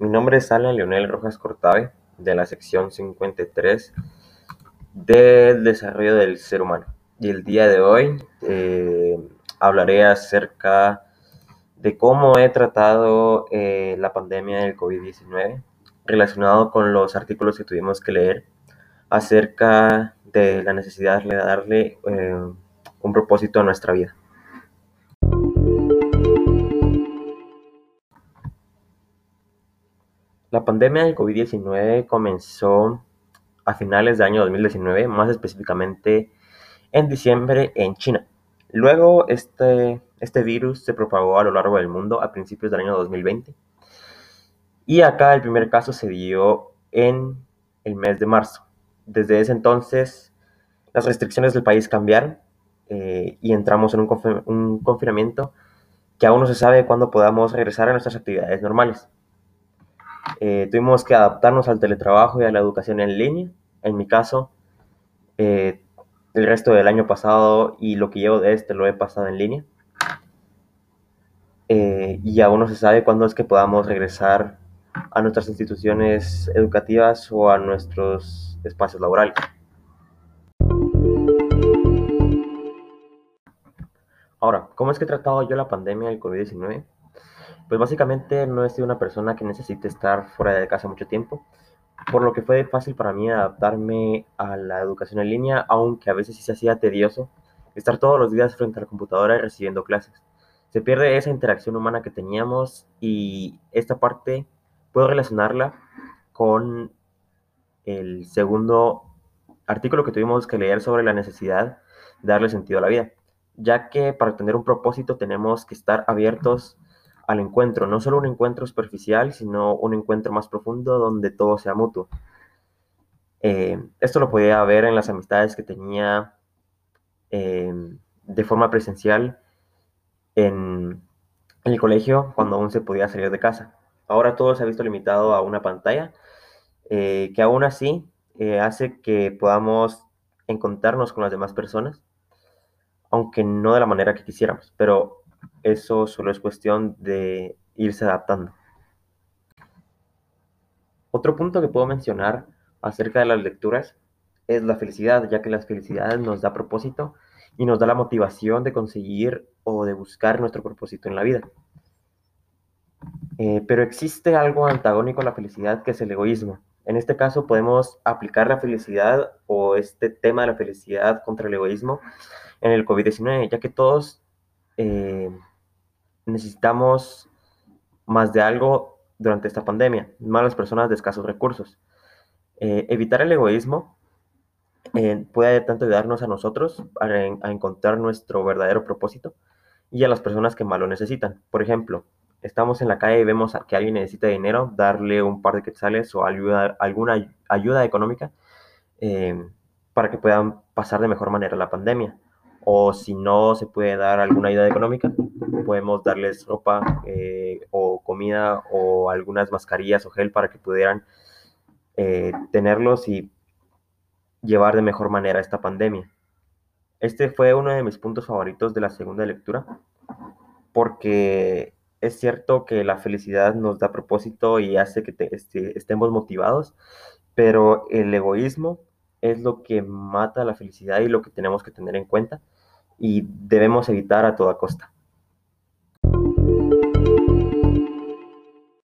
Mi nombre es Alan Leonel Rojas Cortave, de la sección 53 del desarrollo del ser humano. Y el día de hoy eh, hablaré acerca de cómo he tratado eh, la pandemia del COVID-19 relacionado con los artículos que tuvimos que leer acerca de la necesidad de darle eh, un propósito a nuestra vida. La pandemia del COVID-19 comenzó a finales del año 2019, más específicamente en diciembre en China. Luego este, este virus se propagó a lo largo del mundo a principios del año 2020. Y acá el primer caso se dio en el mes de marzo. Desde ese entonces las restricciones del país cambiaron eh, y entramos en un confinamiento que aún no se sabe cuándo podamos regresar a nuestras actividades normales. Eh, tuvimos que adaptarnos al teletrabajo y a la educación en línea. En mi caso, eh, el resto del año pasado y lo que llevo de este lo he pasado en línea. Eh, y aún no se sabe cuándo es que podamos regresar a nuestras instituciones educativas o a nuestros espacios laborales. Ahora, ¿cómo es que he tratado yo la pandemia del COVID-19? Pues básicamente no he sido una persona que necesite estar fuera de casa mucho tiempo, por lo que fue fácil para mí adaptarme a la educación en línea, aunque a veces sí se hacía tedioso estar todos los días frente a la computadora y recibiendo clases. Se pierde esa interacción humana que teníamos y esta parte puedo relacionarla con el segundo artículo que tuvimos que leer sobre la necesidad de darle sentido a la vida, ya que para tener un propósito tenemos que estar abiertos al encuentro, no solo un encuentro superficial, sino un encuentro más profundo donde todo sea mutuo. Eh, esto lo podía ver en las amistades que tenía em, de forma presencial en, el colegio cuando aún se podía salir de casa. Ahora todo se ha visto limitado a una pantalla eh, que aún así eh, hace que podamos encontrarnos con las demás personas, aunque no de la manera que quisiéramos, pero eso solo es cuestión de irse adaptando. Otro punto que puedo mencionar acerca de las lecturas es la felicidad, ya que la felicidad nos da propósito y nos da la motivación de conseguir o de buscar nuestro propósito en la vida. Eh, pero existe algo antagónico a la felicidad que es el egoísmo. En este caso podemos aplicar la felicidad o este tema de la felicidad contra el egoísmo en el COVID-19, ya que todos eh, necesitamos más de algo durante esta pandemia, más las personas de escasos recursos. Eh, evitar el egoísmo eh, puede tanto ayudarnos a nosotros a, encontrar nuestro verdadero propósito y a las personas que más lo necesitan. Por ejemplo, estamos en la calle y vemos que alguien necesita dinero, darle un par de quetzales o ayuda, alguna ayuda económica para que puedan pasar de mejor manera la pandemia o si no se puede dar alguna ayuda económica, podemos darles ropa eh, o comida o algunas mascarillas o gel para que pudieran eh, tenerlos y llevar de mejor manera esta pandemia. Este fue uno de mis puntos favoritos de la segunda lectura, porque es cierto que la felicidad nos da propósito y hace que este, estemos motivados, pero el egoísmo es lo que mata la felicidad y lo que tenemos que tener en cuenta y debemos evitar a toda costa.